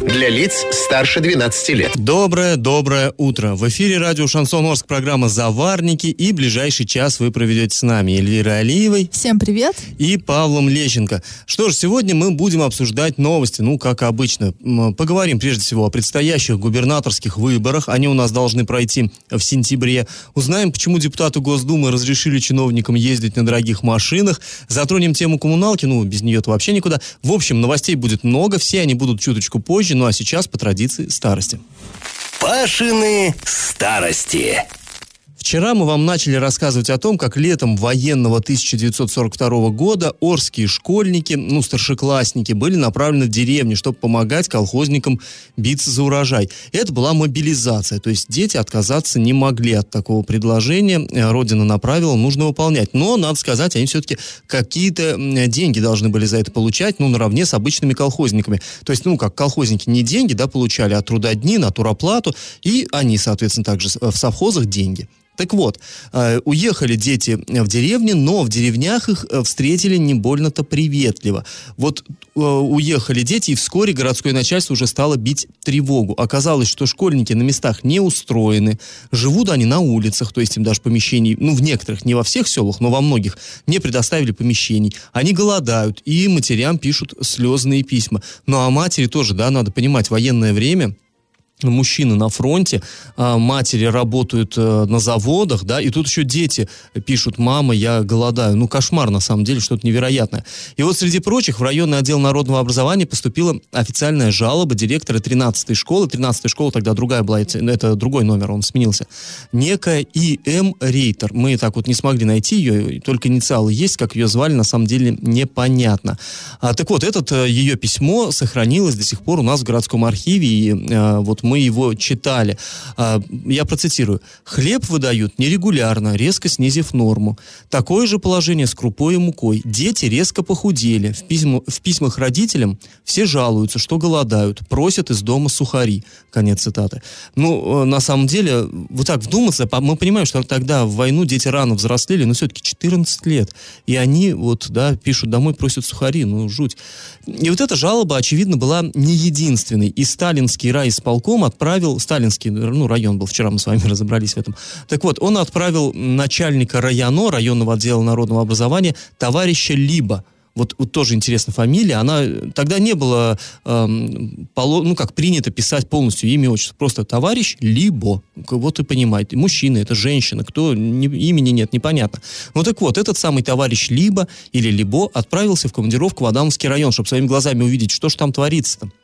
Для лиц старше 12 лет. Доброе-доброе утро. В эфире радио «Шансон Орск» программа «Заварники» и ближайший час вы проведете с нами Эльвирой Алиевой. Всем привет. И Павлом Лещенко. Что ж, сегодня мы будем обсуждать новости, ну, как обычно. Поговорим прежде всего о предстоящих губернаторских выборах. Они у нас должны пройти в сентябре. Узнаем, почему депутаты Госдумы разрешили чиновникам ездить на дорогих машинах. Затронем тему коммуналки, ну, без нее-то вообще никуда. В общем, новостей будет много, все они будут чуточку позже, ну а сейчас по традиции старости. Пашины старости. Вчера мы вам начали рассказывать о том, как летом военного 1942 года орские школьники, ну, старшеклассники, были направлены в деревню, чтобы помогать колхозникам биться за урожай. Это была мобилизация, то есть дети отказаться не могли от такого предложения. Э, Родина направила, нужно выполнять. Но, надо сказать, они все-таки какие-то деньги должны были за это получать, ну, наравне с обычными колхозниками. То есть, ну, как колхозники не деньги, да, получали, а трудодни, туроплату, и они, соответственно, также в совхозах деньги. Так вот, э, уехали дети в деревне, но в деревнях их э, встретили не больно-то приветливо. Вот э, уехали дети, и вскоре городское начальство уже стало бить тревогу. Оказалось, что школьники на местах не устроены, живут они на улицах, то есть им даже помещений, ну, в некоторых, не во всех селах, но во многих, не предоставили помещений. Они голодают, и матерям пишут слезные письма. Ну, а матери тоже, да, надо понимать, военное время – мужчины на фронте, а матери работают э, на заводах, да, и тут еще дети пишут, мама, я голодаю. Ну, кошмар, на самом деле, что-то невероятное. И вот, среди прочих, в районный отдел народного образования поступила официальная жалоба директора 13-й школы. 13-я школа тогда другая была, это другой номер, он сменился. Некая И.М. Рейтер. Мы так вот не смогли найти ее, только инициалы есть, как ее звали, на самом деле непонятно. А, так вот, это э, ее письмо сохранилось до сих пор у нас в городском архиве, и а, вот мы его читали. А, я процитирую. «Хлеб выдают нерегулярно, резко снизив норму. Такое же положение с крупой и мукой. Дети резко похудели. В, письма, в письмах родителям все жалуются, что голодают, просят из дома сухари». Конец цитаты. Ну, э, на самом деле, вот так вдуматься, мы понимаем, что тогда в войну дети рано взрослели, но все-таки 14 лет. И они вот, да, пишут домой, просят сухари. Ну, жуть. И вот эта жалоба, очевидно, была не единственной. И сталинский райисполком отправил, сталинский, ну, район был, вчера мы с вами разобрались в этом. Так вот, он отправил начальника района, районного отдела народного образования, товарища Либо, вот, вот тоже интересная фамилия, она тогда не было, эм, поло, ну как принято писать полностью имя, отчество, просто товарищ либо, вот и понимаете, мужчина, это женщина, кто, не, имени нет, непонятно. Ну так вот, этот самый товарищ либо или либо отправился в командировку в Адамовский район, чтобы своими глазами увидеть, что же там творится-то. Э,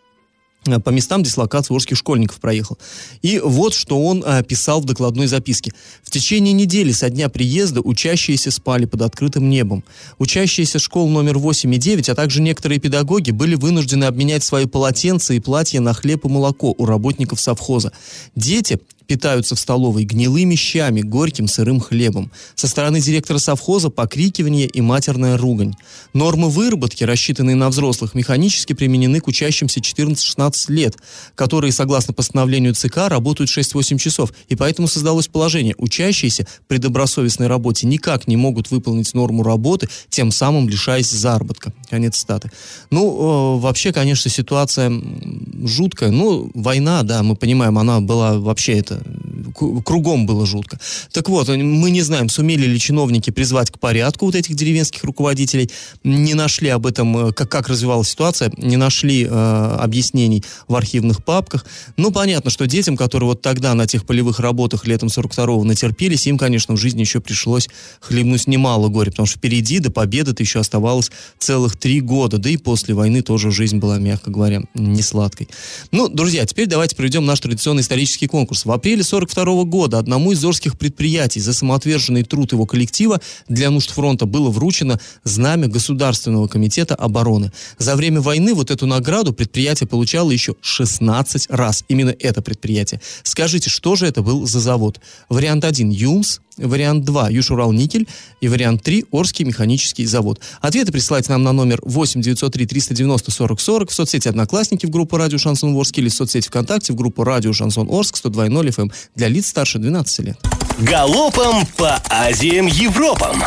по местам дислокации орских школьников проехал. И вот что он э, писал в докладной записке. В течение недели со дня приезда учащиеся спали под открытым небом. Учащиеся школ номер 8 и 9, а также некоторые педагоги были вынуждены обменять свои полотенца и платья на хлеб и молоко у работников совхоза. Дети питаются в столовой гнилыми щами, горьким сырым хлебом. Со стороны директора совхоза покрикивание и матерная ругань. Нормы выработки, рассчитанные на взрослых, механически применены к учащимся 14-16 лет, которые, согласно постановлению ЦК, работают 6-8 часов. И поэтому создалось положение. Учащиеся при добросовестной работе никак не могут выполнить норму работы, тем самым лишаясь заработка. Конец статы. Ну, э, вообще, конечно, ситуация жуткая. Ну, война, да, мы понимаем, она была вообще это кругом было жутко. Так вот, мы не знаем, сумели ли чиновники призвать к порядку вот этих деревенских руководителей, не нашли об этом, э, как, как развивалась ситуация, не нашли э, объяснений в архивных папках. Ну, понятно, что детям, которые вот тогда на тех полевых работах летом 42-го натерпелись, им, конечно, в жизни еще пришлось хлебнуть немало горя, потому что впереди до победы-то еще оставалось целых три года, да и после войны тоже жизнь была, мягко говоря, не сладкой. Ну, друзья, теперь давайте проведем наш традиционный исторический конкурс. В апреле 42 года одному из зорских предприятий за самоотверженный труд его коллектива для нужд фронта было вручено знамя Государственного комитета обороны. За время войны вот эту награду предприятие получало еще 16 раз. Именно это предприятие. Скажите, что же это был за завод? Вариант 1 ЮМС, вариант 2 Южурал-Никель и вариант 3 Орский механический завод. Ответы присылайте нам на номер 8 903 390 40 40 в соцсети Одноклассники в группу Радио Шансон Орск или в соцсети ВКонтакте в группу Радио Шансон Орск 102.0 FM для лиц старше 12 лет. Галопом по Азиям Европам!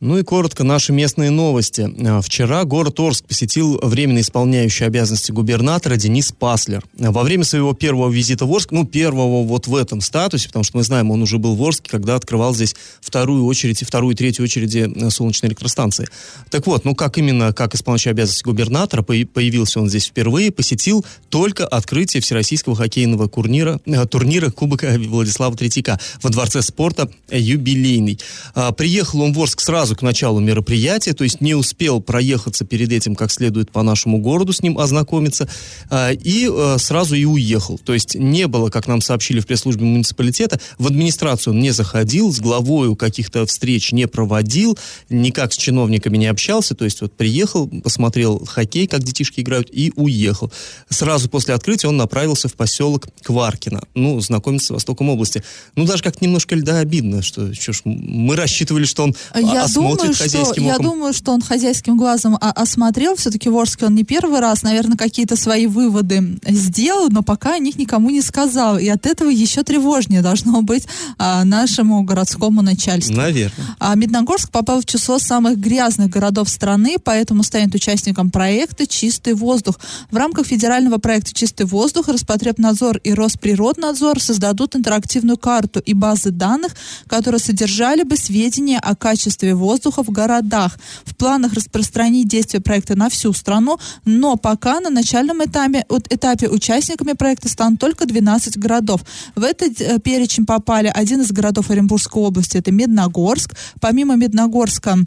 Ну и коротко наши местные новости. А, вчера город Орск посетил временно исполняющий обязанности губернатора Денис Паслер. Во время своего первого визита в Орск, ну первого вот в этом статусе, потому что мы знаем, он уже был в Орске, когда открывал здесь вторую очередь, вторую и третью очереди э, солнечной электростанции. Так вот, ну как именно, как исполняющий обязанности губернатора, появился он здесь впервые, посетил только открытие Всероссийского хоккейного турнира, э, турнира Кубка Владислава Третьяка во Дворце спорта «Юбилейный». А, приехал он в Орск сразу сразу к началу мероприятия, то есть не успел проехаться перед этим как следует по нашему городу с ним ознакомиться, а, и а, сразу и уехал. То есть не было, как нам сообщили в пресс-службе муниципалитета, в администрацию он не заходил, с главою каких-то встреч не проводил, никак с чиновниками не общался, то есть вот приехал, посмотрел хоккей, как детишки играют, и уехал. Сразу после открытия он направился в поселок Кваркино, ну, знакомиться с Востоком области. Ну, даже как-то немножко льда обидно, что, что ж, мы рассчитывали, что он Я думаю, что, Я думаю, что он хозяйским глазом осмотрел. Все-таки в Орске он не первый раз, наверное, какие-то свои выводы сделал, но пока о них никому не сказал. И от этого еще тревожнее должно быть а, нашему городскому начальству. Наверное. А Медногорск попал в число самых грязных городов страны, поэтому станет участником проекта «Чистый воздух». В рамках федерального проекта «Чистый воздух» Роспотребнадзор и Росприроднадзор создадут интерактивную карту и базы данных, которые содержали бы сведения о качестве воздуха воздуха в городах. В планах распространить действие проекта на всю страну, но пока на начальном этапе, этапе участниками проекта станут только 12 городов. В этот э, перечень попали один из городов Оренбургской области, это Медногорск. Помимо Медногорска,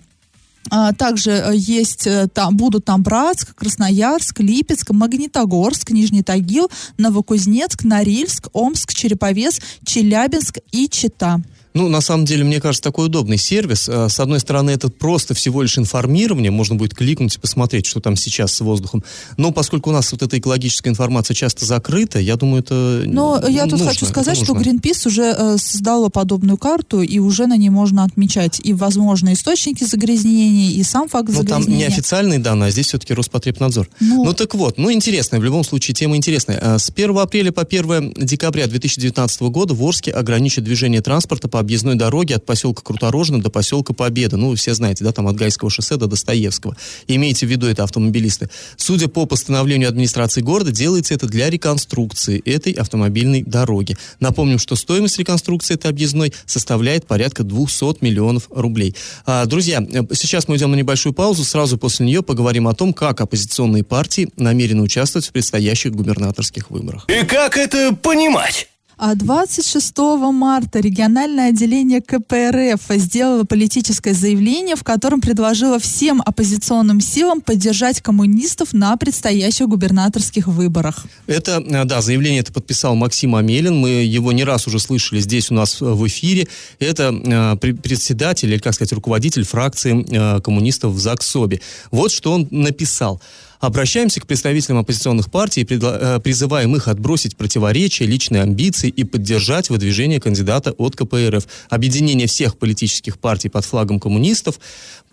а, также э, есть э, там, будут там Братск, Красноярск, Липецк, Магнитогорск, Нижний Тагил, Новокузнецк, Норильск, Омск, Череповец, Челябинск и Чита. Ну, на самом деле, мне кажется, такой удобный сервис. А, с одной стороны, это просто всего лишь информирование, можно будет кликнуть и посмотреть, что там сейчас с воздухом. Но поскольку у нас вот эта экологическая информация часто закрыта, я думаю, это Но я тут нужно, хочу сказать, что Greenpeace уже э, создала подобную карту, и уже на ней можно отмечать и возможные источники загрязнений, и сам факт Но загрязнения. там не официальные данные, а здесь все-таки Роспотребнадзор. Ну, ну так вот, ну интересная, в любом случае тема интересная. А, с 1 апреля по 1 декабря 2019 года в Орске ограничат движение транспорта по объездной дороге от поселка Круторожно до поселка Победа. Ну, вы все знаете, да, там от Гайского шоссе до Достоевского. Имейте в виду это автомобилисты. Судя по постановлению администрации города, делается это для реконструкции этой автомобильной дороги. Напомним, что стоимость реконструкции этой объездной составляет порядка 200 миллионов рублей. А, друзья, сейчас мы идем на небольшую паузу. Сразу после нее поговорим о том, как оппозиционные партии намерены участвовать в предстоящих губернаторских выборах. И как это понимать? А 26 марта региональное отделение КПРФ сделало политическое заявление, в котором предложило всем оппозиционным силам поддержать коммунистов на предстоящих губернаторских выборах. Это, э, да, заявление это подписал Максим Амелин. Мы его не раз уже слышали здесь у нас в эфире. Это э, председатель, или, как сказать, руководитель фракции э, коммунистов в ЗАГСОБе. Вот что он написал. Обращаемся к представителям оппозиционных партий э, призываем их отбросить противоречия, личные амбиции и поддержать выдвижение кандидата от КПРФ. Объединение всех политических партий под флагом коммунистов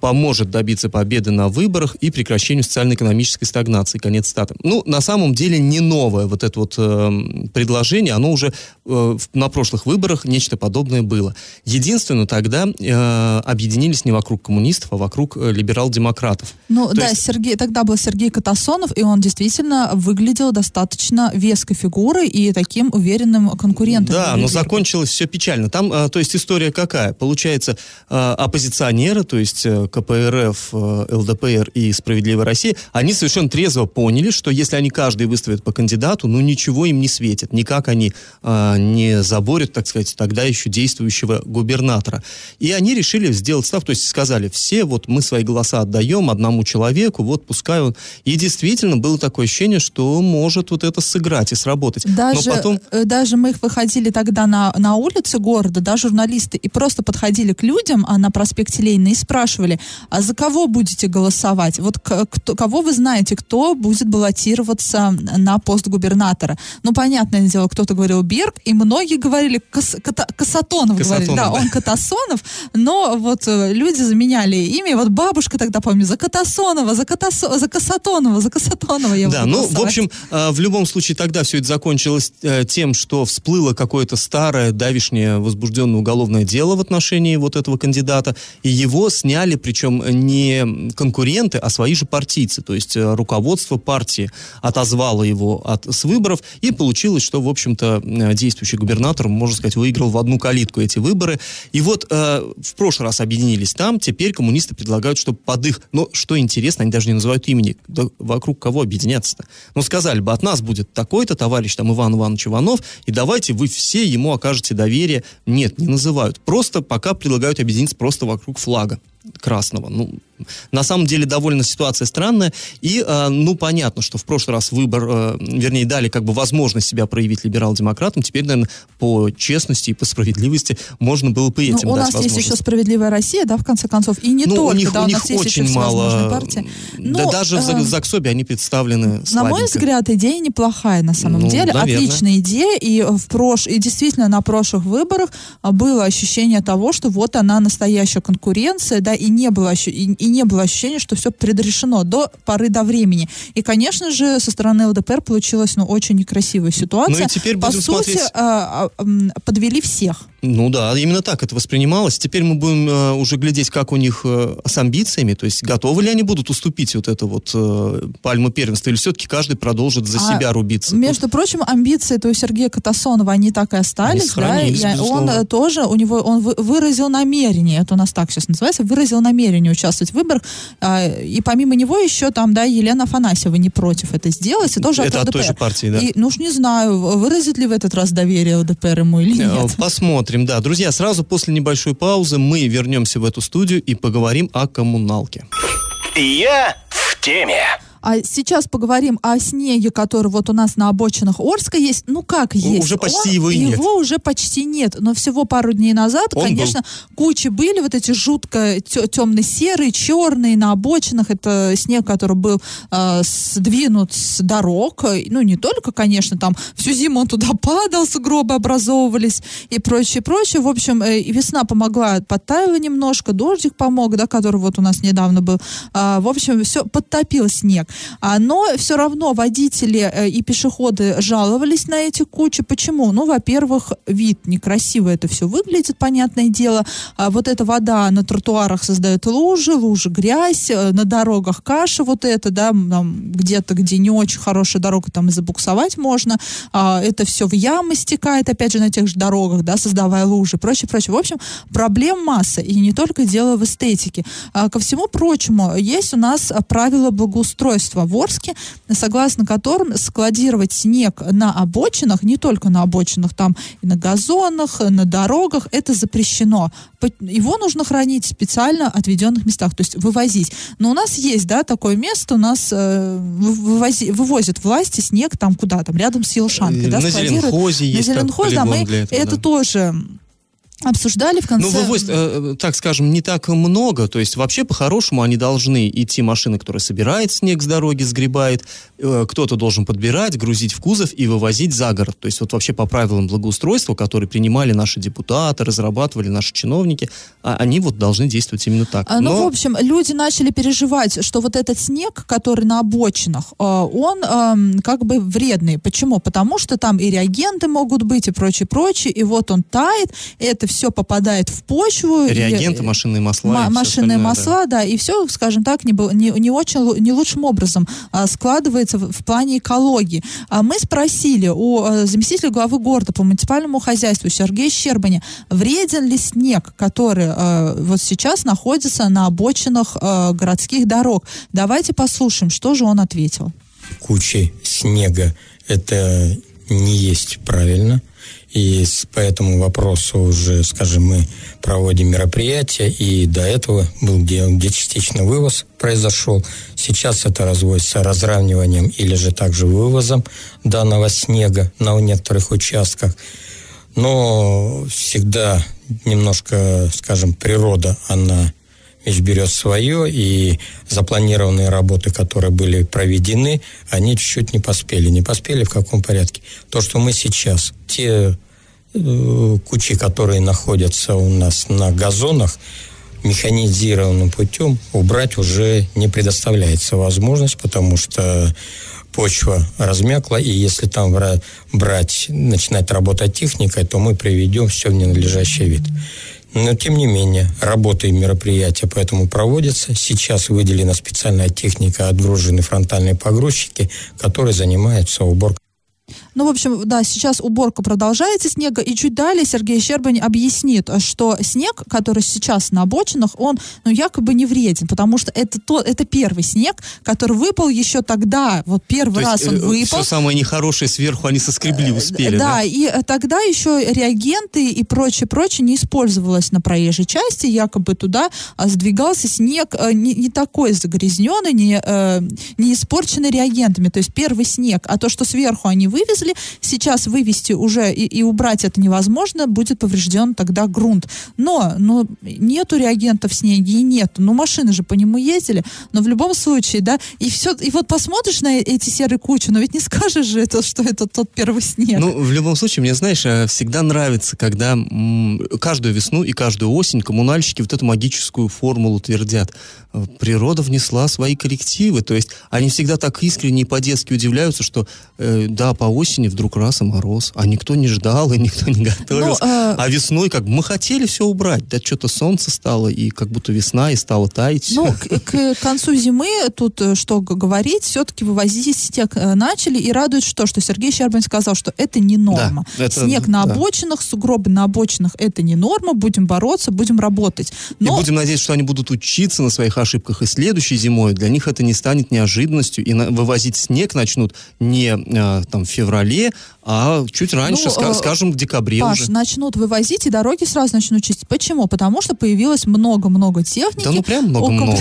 поможет добиться победы на выборах и прекращению социально-экономической стагнации. Конец стата. Ну, на самом деле не новое вот это вот э, предложение, оно уже э, на прошлых выборах нечто подобное было. Единственное, тогда э, объединились не вокруг коммунистов, а вокруг э, либерал-демократов. Ну То да, есть... Сергей, тогда был Сергей Катасонов, и он действительно выглядел достаточно веской фигурой и таким уверенным конкурентом. Да, но закончилось все печально. Там, э, то есть история какая? Получается, э, оппозиционеры, то есть э, КПРФ, э, ЛДПР и Справедливая Россия, они совершенно трезво поняли, что если они каждый выставят по кандидату, ну ничего им не светит, никак они э, не заборют, так сказать, тогда еще действующего губернатора. И они решили сделать став, то есть сказали, все вот мы свои голоса отдаем одному человеку, вот пускай он... И действительно было такое ощущение, что может вот это сыграть и сработать. Даже, Но потом... Э, даже мы их выходили тогда на, на улицы города, да, журналисты, и просто подходили к людям а на проспекте Ленина и спрашивали, а за кого будете голосовать? Вот кто, кого вы знаете, кто будет баллотироваться на пост губернатора? Ну, понятное дело, кто-то говорил Берг, и многие говорили Кас, Ката, Касатонов, Касатонов, говорили, да, да. он Катасонов, но вот э, люди заменяли имя, и вот бабушка тогда, помню, за Катасонова, за, Катасо, за Касатонова, за Касатонова я Да, ну, в общем, э, в любом случае тогда все это закончилось э, тем, что всплыло какое-то старое, давишнее возбужденное уголовное дело в отношении вот этого кандидата, и его сняли, причем не конкуренты, а свои же партийцы, то есть э, руководство партии отозвало его от, с выборов, и получилось, что, в общем-то, э, действующий губернатор, можно сказать, выиграл в одну калитку эти выборы. И вот э, в прошлый раз объединились там, теперь коммунисты предлагают, чтобы под их... Но что интересно, они даже не называют имени. Да вокруг кого объединяться-то? Ну, сказали бы, от нас будет такой-то товарищ, там, Иван Иванович Иванов, и давайте вы все ему окажете доверие. Нет, не называют. Просто пока предлагают объединиться просто вокруг флага красного. Ну, на самом деле довольно ситуация странная. И, э, ну, понятно, что в прошлый раз выбор, э, вернее, дали как бы возможность себя проявить либерал-демократам. Теперь, наверное, по честности и по справедливости можно было бы Ну, этим у дать нас есть еще. «Справедливая Россия», да, в конце концов, и не ну, только, у них, да, у у них очень мало... партии. Да Но, даже в э, Зак- Заксобе они представлены На мой слабенько. взгляд, идея неплохая на самом Ну, деле. наверное. Отличная идея. И, в прош... и действительно на прошлых выборах а, было ощущение того, что вот она настоящая конкуренция, да, и не было, и, и не было ощущения, что все предрешено до поры до времени. И, конечно же, со стороны ЛДПР получилась ну, очень некрасивая ситуация. Ну и теперь По будем сути, смотреть. а, а, подвели всех. Ну да, именно так это воспринималось. Теперь мы будем э, уже глядеть, как у них э, с амбициями, то есть готовы ли они будут уступить вот это вот э, пальму первенства, или все-таки каждый продолжит за А, себя рубиться. Между прочим, амбиции-то у Сергея Катасонова, они так и остались, да, и он э, тоже, у него, он вы- выразил намерение, это у нас так сейчас называется, выразил намерение участвовать в выборах, а, и помимо него еще там, да, Елена Афанасьева не против это сделать, и тоже Это от той ЛДПР. же партии, да. И, ну уж не знаю, выразит ли в этот раз доверие ЛДПР ему или Э, нет. Посмотрим, да. Друзья, сразу после небольшой паузы мы вернемся в эту студию и поговорим о коммуналке. Я в теме. А сейчас поговорим о снеге, который вот у нас на обочинах Орска есть. Ну как есть? уже почти Он- его и нет. Его уже почти нет. Но всего пару дней назад, Он конечно, кучи были вот эти жутко темно-серые, черные на обочинах. Это снег, который был э, сдвинут с дорог. Ну не только, конечно, там всю зиму он туда падал, сугробы образовывались и прочее, прочее. В общем, э, весна помогла, подтаяла немножко, дождик помог, да, который вот у нас недавно был. А, в общем, все подтопил снег. А, но все равно водители э, и пешеходы жаловались на эти кучи. Почему? Ну, во-первых, вид некрасиво это все выглядит, понятное дело. А, вот эта вода на тротуарах создает лужи, лужи, грязь, э, на дорогах каша вот это, да, где-то, где не очень хорошая дорога, там и забуксовать можно. А, это все в ямы стекает, опять же, на тех же дорогах, да, создавая лужи, прочее, прочее. В общем, проблем масса, и не только дело в эстетике. А, ко всему прочему, есть у нас правила благоустройства в Орске, согласно которым складировать снег на обочинах, не только на обочинах, там и на газонах, на дорогах, это запрещено. Его нужно хранить в специально отведенных местах, то есть вывозить. Но у нас есть, да, такое место, у нас э, вы- вывози- вывозят власти снег там куда там, рядом с Елшанкой, да, на складируют. Зеленхозе на Зеленхозе, да, мы для этого, это да. тоже обсуждали в конце. Ну, вывозят, э, так скажем, не так много. То есть, вообще, по-хорошему, они должны идти машины, которая собирает снег с дороги, сгребает. Э, кто-то должен подбирать, грузить в кузов и вывозить за город. То есть, вот вообще по правилам благоустройства, которые принимали наши депутаты, разрабатывали наши чиновники, а они вот должны действовать именно так. А, Ну, Но- в общем, люди начали переживать, что вот этот снег, который на обочинах, э, он эм, как бы вредный. Почему? Потому что там и реагенты могут быть, и прочее, прочее, и вот он тает, и это все попадает в почву. и- Реагенты, машинные масла. и Ма- всё машинные остальное, да. масла, да. и все, скажем так, не, был- не, не очень, не лучшим образом а, складывается в, в плане экологии. А мы спросили у а, заместителя главы города по муниципальному хозяйству Сергея Щербаня, вреден ли снег, который а, вот сейчас находится на обочинах а, городских дорог. Давайте послушаем, что же он ответил. кучи снега это не есть правильно. И по этому вопросу уже, скажем, мы проводим мероприятия, и до этого был где, где частично вывоз произошел. Сейчас это разводится разравниванием или же также вывозом данного снега на некоторых участках. Но всегда немножко, скажем, природа, она вещь берет свое, и запланированные работы, которые были проведены, они чуть-чуть не поспели. Не поспели в каком порядке? То, что мы сейчас, те э, кучи, которые находятся у нас на газонах, механизированным путем убрать уже не предоставляется возможность, потому что почва размякла, и если там брать, начинать работать техникой, то мы приведем все в ненадлежащий вид. Но, тем не менее, работы и мероприятия поэтому проводятся. Сейчас выделена специальная техника, отгружены фронтальные погрузчики, которые занимаются уборкой ну, в общем, да, сейчас уборка продолжается снега, и чуть далее Сергей Щербань объяснит, что снег, который сейчас на обочинах, он, ну, якобы не вреден, потому что это, то, это первый снег, который выпал еще тогда, вот первый то раз есть, он э, выпал. Все самое нехорошее сверху они соскребли, э, успели, да? Да, и тогда еще реагенты и прочее, прочее не использовалось на проезжей части, якобы туда а, сдвигался снег э, не, не такой загрязненный, не, не испорченный реагентами, то есть первый снег, а то, что сверху они вывезли, вывезли. Сейчас вывести уже и, и убрать это невозможно, будет поврежден тогда грунт. Но, но нету реагентов в снеге и нету. Ну, машины же по нему ездили. Но в любом случае, да, и все, и вот посмотришь на эти серые кучи, но ведь не скажешь же это, что это тот первый снег. Ну, в любом случае, мне, знаешь, э, всегда нравится, когда каждую весну и каждую осень коммунальщики вот эту магическую формулу твердят. Э, природа внесла свои коррективы. То есть они всегда так искренне и по-детски удивляются, что э, да, по осени вдруг раз и мороз, а никто не ждал и никто не готовился. Ну, э... А весной как бы мы хотели все убрать, да что-то солнце стало и как будто весна и стало таять. Ну, к, к концу зимы тут э, что говорить, все-таки вывозить снег э, начали и радует что, что Сергей Щербин сказал, что это не норма. Да, это, снег на да. обочинах, сугробы на обочинах это не норма, будем бороться, будем работать. Но... И будем надеяться, что они будут учиться на своих ошибках и следующей зимой для них это не станет неожиданностью и на, вывозить снег начнут не а, там в феврале, а чуть раньше, ну, ска- э, скажем, в декабре Паш, уже. начнут вывозить, и дороги сразу начнут чистить. Почему? Потому что появилось много-много техники. Да ну прям много-много.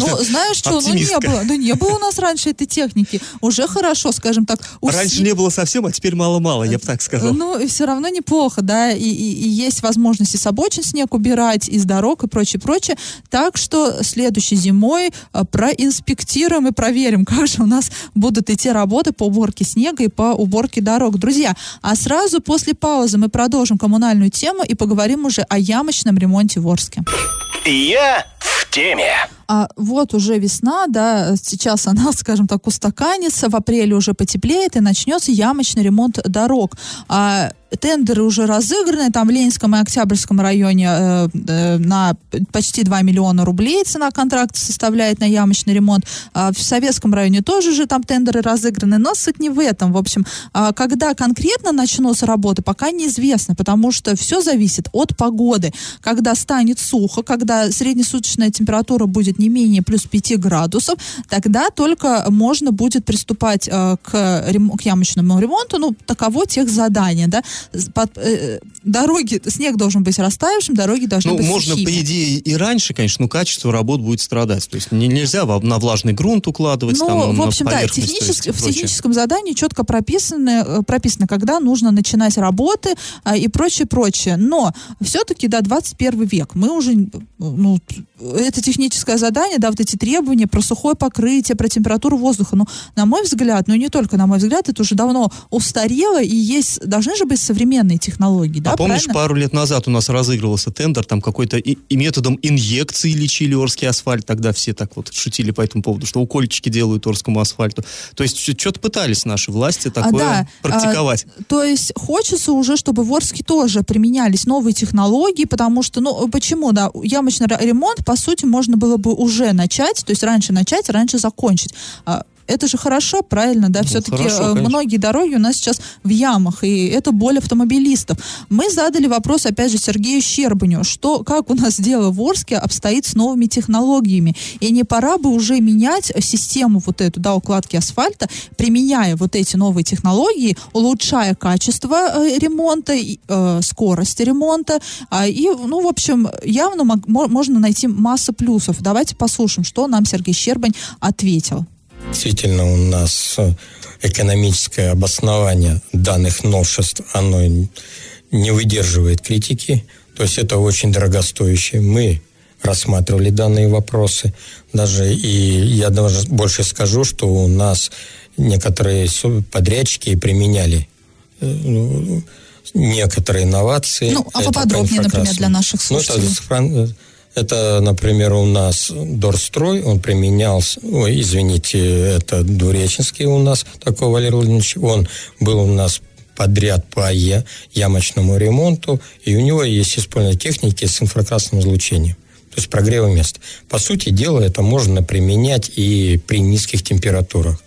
Ну, знаешь что, ну не было. Ну не было у нас раньше этой техники. Уже хорошо, скажем так. Раньше не было совсем, а теперь мало-мало, я бы так сказал. Ну, все равно неплохо, да, и есть возможности с обочин снег убирать, из дорог и прочее, прочее. Так что следующей зимой э, проинспектируем и проверим, как же у нас будут идти работы по уборке снега и по уборке дорог. Друзья, а сразу после паузы мы продолжим коммунальную тему и поговорим уже о ямочном ремонте в Орске. Я в теме. А вот уже весна, да, сейчас она, скажем так, устаканится, в апреле уже потеплеет и начнется ямочный ремонт дорог. А тендеры уже разыграны, там в Ленинском и Октябрьском районе э, э, на почти 2 миллиона рублей цена контракта составляет на ямочный ремонт. А в Советском районе тоже же там тендеры разыграны, но суть не в этом. В общем, а когда конкретно начнутся работы, пока неизвестно, потому что все зависит от погоды. Когда станет сухо, когда среднесуточная температура будет не менее плюс 5 градусов, тогда только можно будет приступать э, к, к ямочному ремонту, ну, таково тех задания, да под, э, дороги, снег должен быть растаявшим, дороги должны ну, быть можно, сухими. по идее, и раньше, конечно, но качество работ будет страдать. То есть не, нельзя на влажный грунт укладывать, ну, там, в общем, да, технически, в техническом задании четко прописано, э, прописано, когда нужно начинать работы а, и прочее, прочее. Но все-таки, да, 21 век, мы уже, ну, это техническое задание, да, вот эти требования про сухое покрытие, про температуру воздуха, ну, на мой взгляд, ну, не только на мой взгляд, это уже давно устарело, и есть, должны же быть современные технологии, да, А помнишь, правильно? пару лет назад у нас разыгрывался тендер, там какой-то и, и методом инъекции лечили Орский асфальт, тогда все так вот шутили по этому поводу, что укольчики делают Орскому асфальту. То есть что-то пытались наши власти а, такое а, да, практиковать. А, то есть хочется уже, чтобы в Орске тоже применялись новые технологии, потому что, ну, почему, да, ямочный ремонт, по сути, можно было бы уже начать, то есть раньше начать, раньше закончить. А, это же хорошо, правильно, да? Ну, Все-таки э, многие дороги у нас сейчас в ямах, и это боль автомобилистов. Мы задали вопрос, опять же, Сергею Щербаню, что, как у нас дело в Орске обстоит с новыми технологиями, и не пора бы уже менять систему вот эту, да, укладки асфальта, применяя вот эти новые технологии, улучшая качество э, ремонта, э, скорость ремонта, э, и, ну, в общем, явно можно найти массу плюсов. Давайте послушаем, что нам Сергей Щербань ответил. Действительно, у нас э, экономическое обоснование данных новшеств, оно не выдерживает критики. То есть это очень дорогостоящее. Мы рассматривали данные вопросы. Даже и я даже больше скажу, что у нас некоторые подрядчики применяли э, ну, некоторые инновации. Ну, а поподробнее, например, для наших слушателей. Ну, это, это, например, у нас Дорстрой, он применялся, ой, извините, это Двуреченский у нас, такой Валерий Владимирович, он был у нас подряд по ямочному ремонту, и у него есть использование техники с инфракрасным излучением то есть прогрева места. По сути дела, это можно применять и при низких температурах.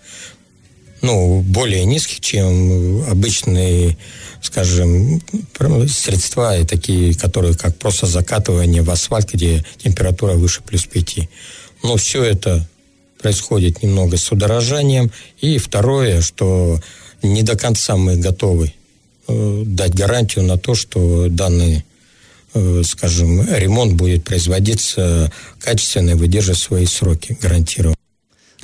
Ну, более низких, чем обычные, скажем, средства, и такие, которые как просто закатывание в асфальт, где температура выше плюс 5. Но все это происходит немного с удорожанием. И второе, что не до конца мы готовы э, дать гарантию на то, что данные Э, скажем, ремонт будет производиться качественно и выдерживать свои сроки гарантированно.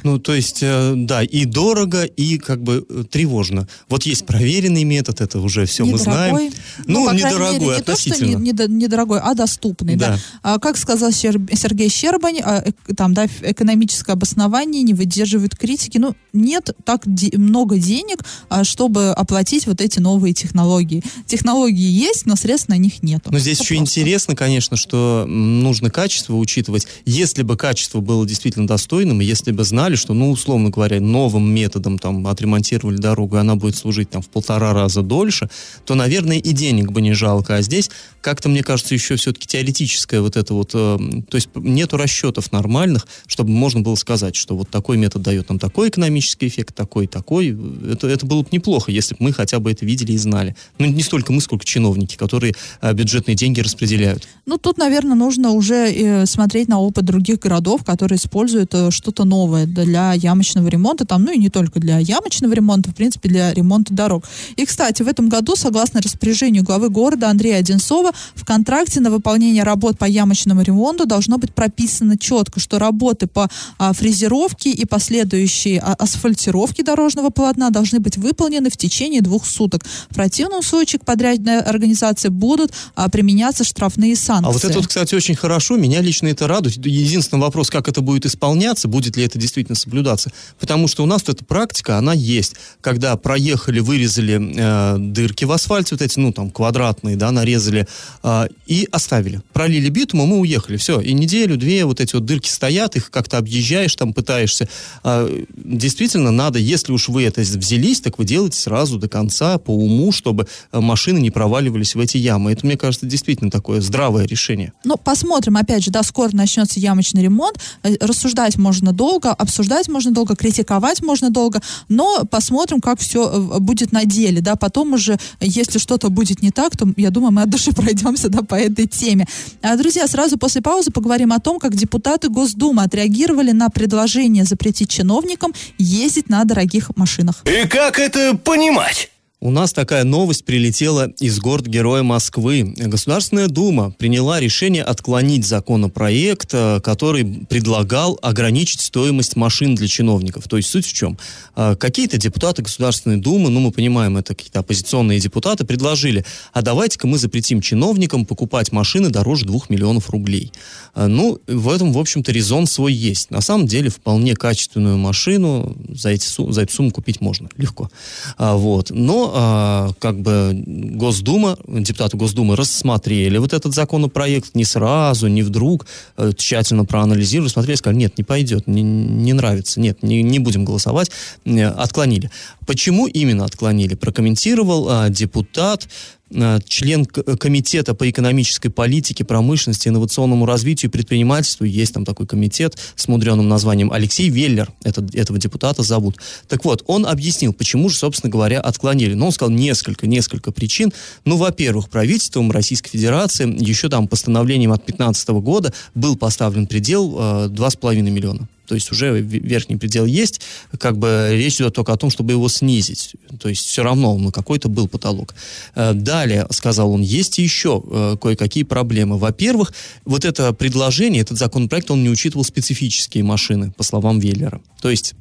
Ну, то есть, э, да, и дорого, и как бы э, тревожно. Вот есть проверенный метод, это уже все недорогой. мы знаем. Ну, ну недорогой мере, не относительно. Не то, что не, недорогой, а доступный, да. да. А, как сказал Сергей Щербань, а, там, да, экономическое обоснование не выдерживает критики. Ну, нет так де- много денег, а, чтобы оплатить вот эти новые технологии. Технологии есть, но средств на них нет. Но здесь это еще просто. интересно, конечно, что нужно качество учитывать. Если бы качество было действительно достойным, если бы знали, понимали, что, ну, условно говоря, новым методом там отремонтировали дорогу, и она будет служить там в полтора раза дольше, то, наверное, и денег бы не жалко. А здесь как-то, мне кажется, еще все-таки теоретическое вот это вот, э, то есть нету расчетов нормальных, чтобы можно было сказать, что вот такой метод дает нам такой экономический эффект, такой, такой. Это, это было бы неплохо, если бы мы хотя бы это видели и знали. Ну, не столько мы, сколько чиновники, которые э, бюджетные деньги распределяют. Ну, тут, наверное, нужно уже э, смотреть на опыт других городов, которые используют э, что-то новое для ямочного ремонта, там, ну и не только для ямочного ремонта, в принципе, для ремонта дорог. И, кстати, в этом году, согласно распоряжению главы города Андрея Одинцова, в контракте на выполнение работ по ямочному ремонту должно быть прописано четко, что работы по а, фрезеровке и последующей а, асфальтировке дорожного полотна должны быть выполнены в течение двух суток. В противном случае к подрядной организации будут а, применяться штрафные санкции. А вот это вот, кстати, очень хорошо. Меня лично это радует. Единственный вопрос, как это будет исполняться, будет ли это действительно действительно соблюдаться. Потому что у нас эта практика, она есть. Когда проехали, вырезали э, дырки в асфальте, вот эти, ну, там, квадратные, да, нарезали, э, и оставили. Пролили битум, мы уехали. Все. И неделю-две вот эти вот дырки стоят, их как-то объезжаешь, там, пытаешься. Э, действительно, надо, если уж вы это взялись, так вы делаете сразу до конца, по уму, чтобы э, машины не проваливались в эти ямы. Это, мне кажется, действительно такое здравое решение. Ну, посмотрим, опять же, да, скоро начнется ямочный ремонт. Э, рассуждать можно долго, обсуждать обсуждать можно долго, критиковать можно долго, но посмотрим, как все э, будет на деле, да, потом уже, если что-то будет не так, то, я думаю, мы от души пройдемся, да, по этой теме. А, друзья, сразу после паузы поговорим о том, как депутаты Госдумы отреагировали на предложение запретить чиновникам ездить на дорогих машинах. И как это понимать? У нас такая новость прилетела из город-героя Москвы. Государственная Дума приняла решение отклонить законопроект, э, который предлагал ограничить стоимость машин для чиновников. То есть суть в чем? Э, какие-то депутаты Государственной Думы, ну мы понимаем, это какие-то оппозиционные депутаты, предложили, а давайте-ка мы запретим чиновникам покупать машины дороже 2 миллионов рублей. Э, ну, в этом, в общем-то, резон свой есть. На самом деле, вполне качественную машину за, эти, за эту сумму купить можно легко. Вот. Но а, как бы Госдума, депутаты Госдумы рассмотрели вот этот законопроект не сразу, не вдруг, а, тщательно проанализировали, смотрели, сказали, нет, не пойдет, не, не нравится, нет, не, не будем голосовать, отклонили. Почему именно отклонили? Прокомментировал а, депутат Э, член комитета по экономической политике, промышленности, инновационному развитию и предпринимательству. Есть там такой комитет с мудреным названием Алексей Веллер, это, этого депутата зовут. Так вот, он объяснил, почему же, собственно говоря, отклонили. Ну, он сказал несколько, несколько причин. Ну, во-первых, правительством Российской Федерации еще там постановлением от 2015 года был поставлен предел э, 2,5 миллиона то есть уже верхний предел есть, как бы речь идет только о том, чтобы его снизить, то есть все равно ну, какой-то был потолок. Э, далее, сказал он, есть еще э, кое-какие проблемы. Во-первых, вот это предложение, этот законопроект, он не учитывал специфические машины, по словам Веллера. То есть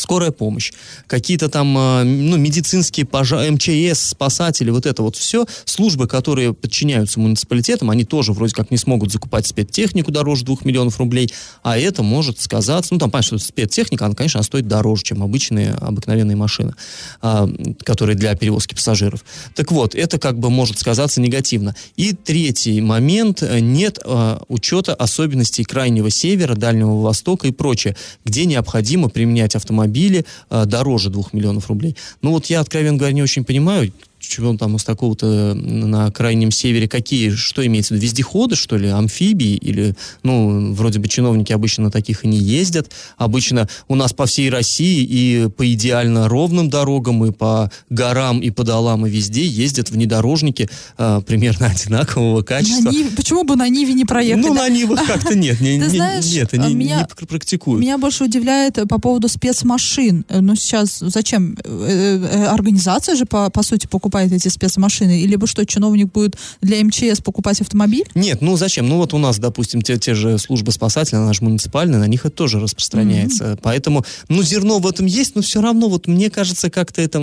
скорая помощь, какие-то там э, ну, медицинские пожар, МЧС, спасатели, вот это вот все, службы, которые подчиняются муниципалитетам, они тоже вроде как не смогут закупать спецтехнику дороже 2 миллионов рублей, а это может сказаться, ну там понятно, что спецтехника, она, конечно, стоит дороже, чем обычные, обыкновенные машины, а, которые для перевозки пассажиров. Так вот, это как бы может сказаться негативно. И третий момент, нет а, учета особенностей Крайнего Севера, Дальнего Востока и прочее, где необходимо применять автомобили э, дороже 2 миллионов рублей. Ну вот я, откровенно говоря, не очень понимаю, чего там из такого-то на крайнем севере, какие, что имеется в виду, вездеходы, что ли, амфибии, или, ну, вроде бы чиновники обычно на таких и не ездят, обычно у нас по всей России и по идеально ровным дорогам, и по горам, и по долам, и везде ездят внедорожники а, примерно одинакового качества. На Ниве, почему бы на Ниве не проехать? Ну, на Нивах как-то нет, не, не, знаешь, нет, они меня- не практикуют. Меня больше удивляет э, по поводу спецмашин. Э, Ну, сейчас зачем? Э, э, Организация же, по, по сути, покупает эти спецмашины. Или бы что, чиновник будет для МЧС покупать автомобиль? Нет, ну зачем? Ну вот у нас, допустим, те, те же службы спасателя, она же муниципальная, на них это тоже распространяется. Поэтому, ну, зерно в этом есть, но все равно, вот мне кажется, как-то это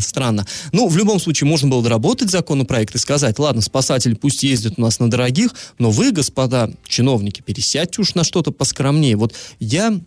странно. Ну, в любом случае, можно было доработать законопроект и сказать, ладно, спасатели пусть ездят у нас на дорогих, но вы, господа чиновники, пересядьте уж на что-то поскромнее. Вот я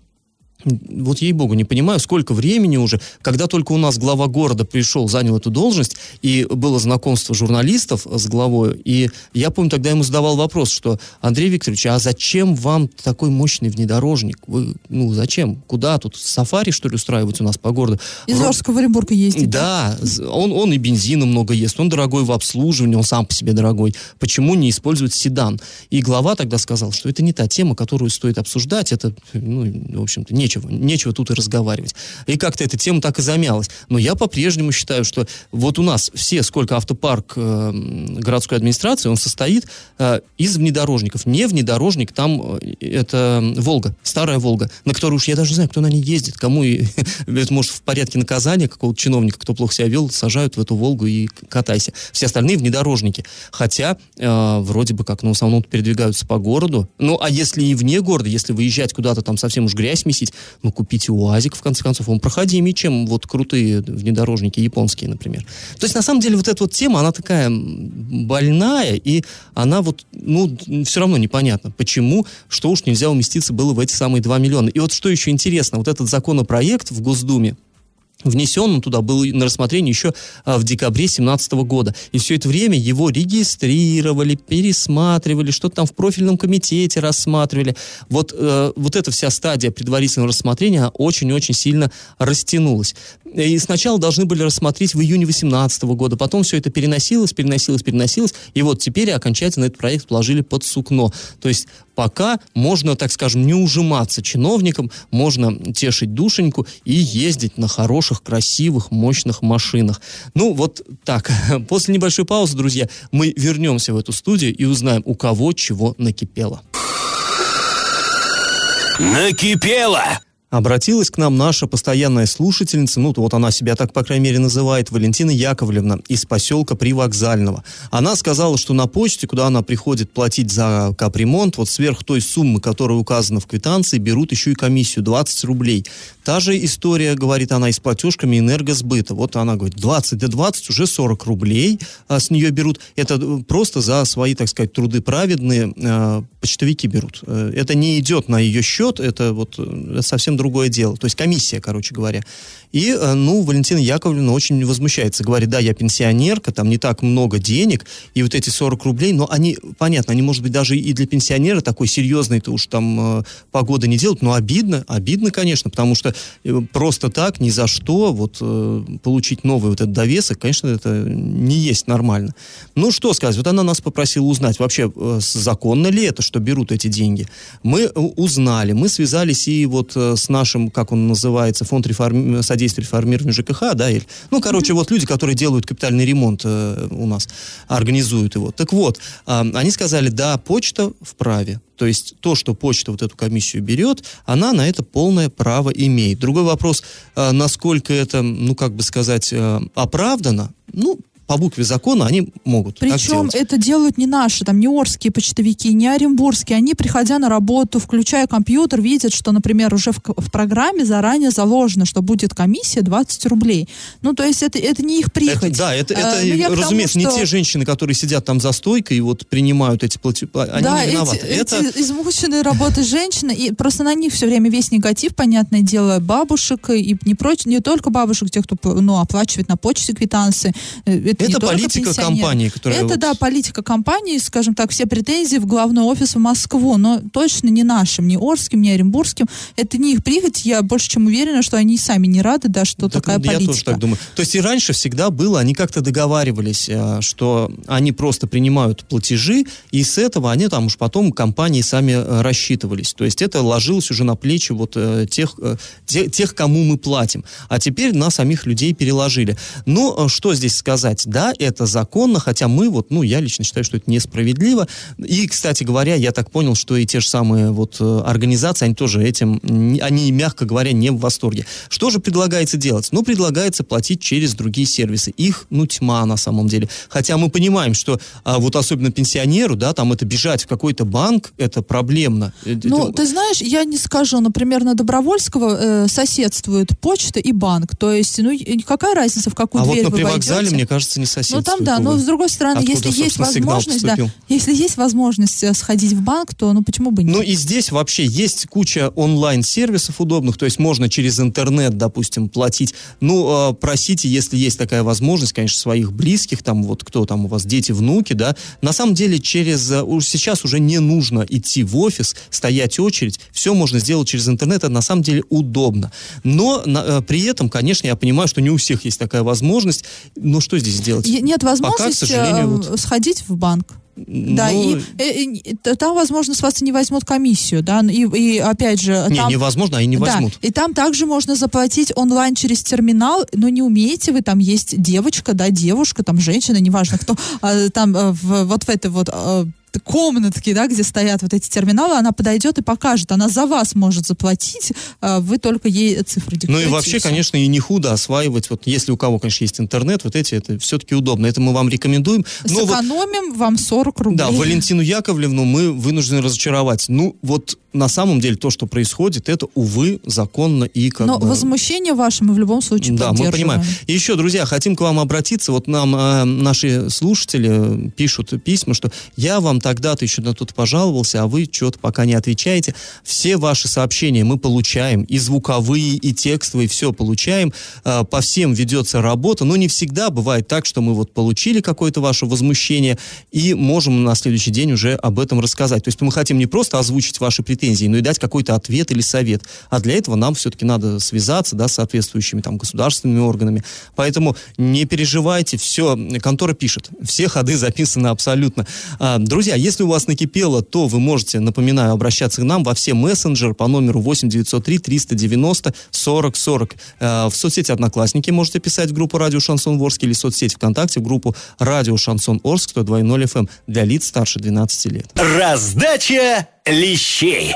вот ей-богу, не понимаю, сколько времени уже, когда только у нас глава города пришел, занял эту должность, и было знакомство журналистов с главой, и я помню, тогда ему задавал вопрос, что, Андрей Викторович, а зачем вам такой мощный внедорожник? Вы, ну, зачем? Куда тут? Сафари, что ли, устраивать у нас по городу? Из Орска в Оренбург ездить. да, он, он и бензина много ест, он дорогой в обслуживании, он сам по себе дорогой. Почему не использовать седан? И глава тогда сказал, что это не та тема, которую стоит обсуждать, это, ну, в общем-то, нечего, нечего тут и разговаривать. И как-то эта тема так и замялась. Но я по-прежнему считаю, что вот у нас все, сколько автопарк э, городской администрации, он состоит э, из внедорожников. Не внедорожник, там э, это Волга, старая Волга, на которую уж я даже не знаю, кто на ней ездит, кому и, это может в порядке наказания какого-то чиновника, кто плохо себя вел, сажают в эту Волгу и катайся. Все остальные внедорожники. Хотя э, вроде бы как, ну, в основном передвигаются по городу. Ну, а если и вне города, если выезжать куда-то там совсем уж грязь месить, ну, купите УАЗик, в конце концов, он проходимее, чем вот крутые внедорожники японские, например. То есть, на самом деле, вот эта вот тема, она такая больная, и она вот, ну, все равно непонятно, почему, что уж нельзя уместиться было в эти самые 2 миллиона. И вот что еще интересно, вот этот законопроект в Госдуме, внесен он туда был на рассмотрение еще а, в декабре 2017 года. И все это время его регистрировали, пересматривали, что-то там в профильном комитете рассматривали. Вот, э, вот эта вся стадия предварительного рассмотрения очень-очень сильно растянулась. И сначала должны были рассмотреть в июне 2018 года, потом все это переносилось, переносилось, переносилось, и вот теперь окончательно этот проект положили под сукно. То есть пока можно, так скажем, не ужиматься чиновникам, можно тешить душеньку и ездить на хороших, красивых, мощных машинах. Ну, вот так. После небольшой паузы, друзья, мы вернемся в эту студию и узнаем, у кого чего накипело. Накипело! Обратилась к нам наша постоянная слушательница, ну, вот она себя так, по крайней мере, называет, Валентина Яковлевна из поселка Привокзального. Она сказала, что на почте, куда она приходит платить за капремонт, вот сверх той суммы, которая указана в квитанции, берут еще и комиссию 20 рублей. Та же история, говорит она, и с платежками энергосбыта. Вот она говорит, 20 до 20, уже 40 рублей а, с нее берут. Это э, просто за свои, так сказать, труды праведные э, почтовики берут. Э, Это не идет на ее счет, это вот э, другое дело. То есть комиссия, короче говоря. И, э, ну, Валентина Яковлевна очень возмущается. Говорит, да, я пенсионерка, там не так много денег, и вот эти 40 рублей, но они, понятно, они, может быть, даже и для пенсионера такой серьезный-то уж там э, погода не делают, но обидно, обидно, конечно, потому что э, просто так, ни за что, вот получить новый вот этот довесок, конечно, это не есть нормально. Ну, что сказать, вот она нас попросила узнать, вообще, с- законно ли это, что берут эти деньги. Мы узнали, мы связались и вот э, с нашим, как он называется, фонд реформ... содействия реформированию ЖКХ, да, или, ну, короче, вот люди, которые делают капитальный ремонт э, у нас, организуют его. Так вот, а, они сказали, да, почта вправе. То есть то, что почта вот эту комиссию берет, она на это полное право имеет. Другой вопрос, а, насколько это, ну, как бы сказать, э, оправдано, ну, по букве закона они могут Причем это делают не наши, там, не орские почтовики, не оренбургские. Они, приходя на работу, включая компьютер, видят, что, например, уже в, в программе заранее заложено, что будет комиссия 20 рублей. Ну, то есть это, это не их прихоть. Это- да, это, это ну, я к тому, разумеется, что- не те женщины, которые сидят там за стойкой и вот принимают эти платежи. Они да, не виноваты. эти, это эти измученные работы женщины, и просто на них все время весь негатив, понятное дело, бабушек, и не, проч, не только бабушек, тех, кто ну, оплачивает на почте квитанции. э, Это, не политика компании, которая Это, вот- да, политика компании, скажем так, все претензии в главной офис в Москву, но точно не нашим, не Орским, не Оренбургским. Это не их прихоть, я больше чем уверена, что они сами не рады, да, что Так, такая я политика. тоже так думаю. То есть и раньше всегда было, они как-то договаривались, э, что они просто принимают платежи, и с этого они там уж потом компании сами э, рассчитывались. То есть это ложилось уже на плечи вот э, тех, те- тех, кому мы платим. А теперь на самих людей переложили. Но э, что здесь сказать? Да, это законно, хотя мы вот, ну, я лично считаю, что это несправедливо. И, кстати говоря, я так понял, что и те же самые вот э, организации, они тоже этим, они, мягко говоря, не в восторге. Что же предлагается делать? Ну, предлагается платить через другие сервисы. Их, ну, тьма на самом деле. Хотя мы понимаем, что а, вот особенно пенсионеру, да, там это бежать в какой-то банк, это проблемно. Э, Ну, это- ты знаешь, я не скажу, например, на Добровольского э, соседствует почта и банк. То есть, ну, какая разница, в какую а вот дверь на вы привокзале, войдете? мне кажется, не Ну соседствует. там да, но с другой стороны, Откуда, если есть возможность, да, если есть возможность э, сходить в банк, то ну почему бы нет? Ну и здесь вообще есть куча онлайн-сервисов удобных, то есть можно через интернет, допустим, платить. Ну, э, просите, если есть такая возможность, конечно, своих близких, там вот кто там у вас, дети, внуки, да. На самом деле через, э, сейчас уже не нужно идти в офис, стоять очередь, все можно сделать через интернет, это на самом деле удобно. Но на- при этом, конечно, я понимаю, что не у всех есть такая возможность, но что здесь делать? Нет Пока, к возможности сожалению, э, вот- сходить в банк. Да, Ну, и, э, э, т- там, возможно, с вас и не возьмут комиссию, да, и, и опять же... не, там, невозможно, они не да, возьмут. и там также можно заплатить онлайн через терминал, но не умеете вы, там есть девочка, да, девушка, там женщина, неважно кто, а, там э, в- вот в этой вот комнатке, да, где стоят вот эти терминалы, она подойдет и покажет, она за вас может заплатить, а вы только ей цифры Ну диктуете. и вообще, конечно, и не худо осваивать, вот если у кого, конечно, есть интернет, вот эти, это все-таки удобно. Это мы вам рекомендуем. Но вот, Сэкономим вам 40 рублей. да, Валентину Яковлевну мы вынуждены разочаровать. Ну, вот на самом деле то, что происходит, это, увы, законно и как Но бы... возмущение ваше мы в любом случае Да, мы понимаем. И еще, друзья, хотим к вам обратиться. Вот нам э, наши слушатели пишут письма, что я вам тогда-то еще на тут пожаловался, а вы что-то пока не отвечаете. Все ваши сообщения мы получаем, и звуковые, и текстовые, все получаем. Э, по всем ведется работа, но не всегда бывает так, что мы вот получили какое-то ваше возмущение и можем на следующий день уже об этом рассказать. То есть мы хотим не просто озвучить ваши претензии, но и дать какой-то ответ или совет. А для этого нам все-таки надо связаться да, с соответствующими там, государственными органами. Поэтому не переживайте, все, контора пишет, все ходы записаны абсолютно. А, друзья, если у вас накипело, то вы можете, напоминаю, обращаться к нам во все мессенджеры по номеру 8 903 390 40 40. А, в соцсети Одноклассники можете писать в группу Радио Шансон Орск или в соцсети ВКонтакте в группу Радио Шансон Орск 102.0 FM для лиц старше 12 лет. Раздача лещей.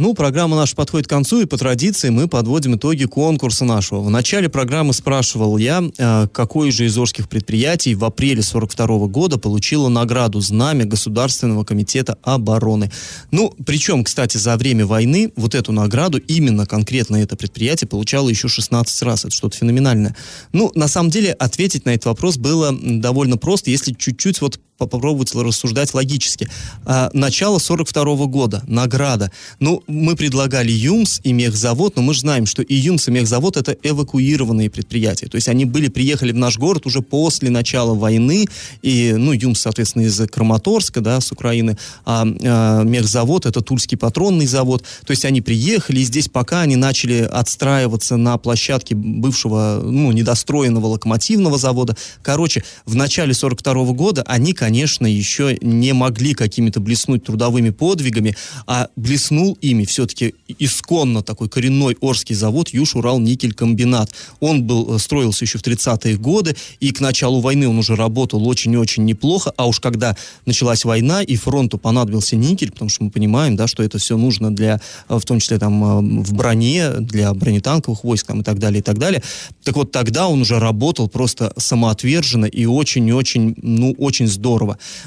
Ну, программа наша подходит к концу, и по традиции мы подводим итоги конкурса нашего. В начале программы спрашивал я, э, какое же из орских предприятий в апреле 42 года получило награду «Знамя Государственного комитета обороны». Ну, причем, кстати, за время войны вот эту награду, именно конкретно это предприятие, получало еще 16 раз. Это что-то феноменальное. Ну, на самом деле, ответить на этот вопрос было довольно просто, если чуть-чуть вот попробовать рассуждать логически. А, начало 42 года, награда. Ну, мы предлагали ЮМС и Мехзавод, но мы же знаем, что и ЮМС, и Мехзавод это эвакуированные предприятия. То есть они были, приехали в наш город уже после начала войны, и, ну, ЮМС, соответственно, из Краматорска, да, с Украины, а, а Мехзавод это Тульский патронный завод. То есть они приехали, и здесь пока они начали отстраиваться на площадке бывшего, ну, недостроенного локомотивного завода. Короче, в начале 42 года они, конечно, конечно, еще не могли какими-то блеснуть трудовыми подвигами, а блеснул ими все-таки исконно такой коренной Орский завод Юж-Урал-Никель-Комбинат. Он был, э, строился еще в 30-е годы, и к началу войны он уже работал очень-очень неплохо, а уж когда началась война и фронту понадобился никель, потому что мы понимаем, да, что это все нужно для, э, в том числе там э, в броне, для бронетанковых войск там, и так далее, и так далее. Так вот тогда он уже работал просто самоотверженно и очень-очень, ну, очень здорово.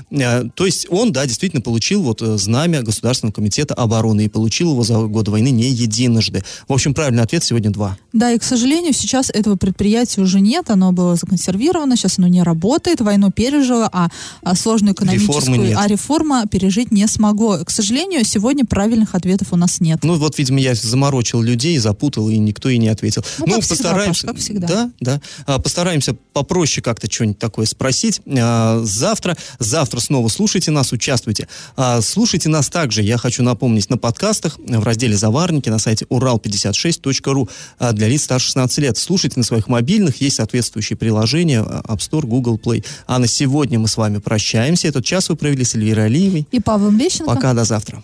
То есть он, да, действительно получил вот знамя Государственного комитета обороны и получил его за год войны не единожды. В общем, правильный ответ сегодня два. Да, и, к сожалению, сейчас этого предприятия уже нет, оно было законсервировано, сейчас оно не работает, войну пережило, а, а сложную экономическую, а реформа пережить не смогло. К сожалению, сегодня правильных ответов у нас нет. Ну вот, видимо, я заморочил людей, запутал, и никто и не ответил. Ну, ну как постараемся. Всегда, Паш, как всегда. Да, да. А, постараемся попроще как-то что-нибудь такое спросить. А, завтра, завтра снова слушайте нас, участвуйте. А, слушайте нас также, я хочу напомнить, на подкастах в разделе «Заварники» на сайте урал56.ру а, для лиц старше 16 лет. Слушайте на своих мобильных, есть соответствующие приложения App Store, Google Play. А на сегодня мы с вами прощаемся. Этот час вы провели с Эльвирой Алиевой. И Павлом Вещенко. Пока, до завтра.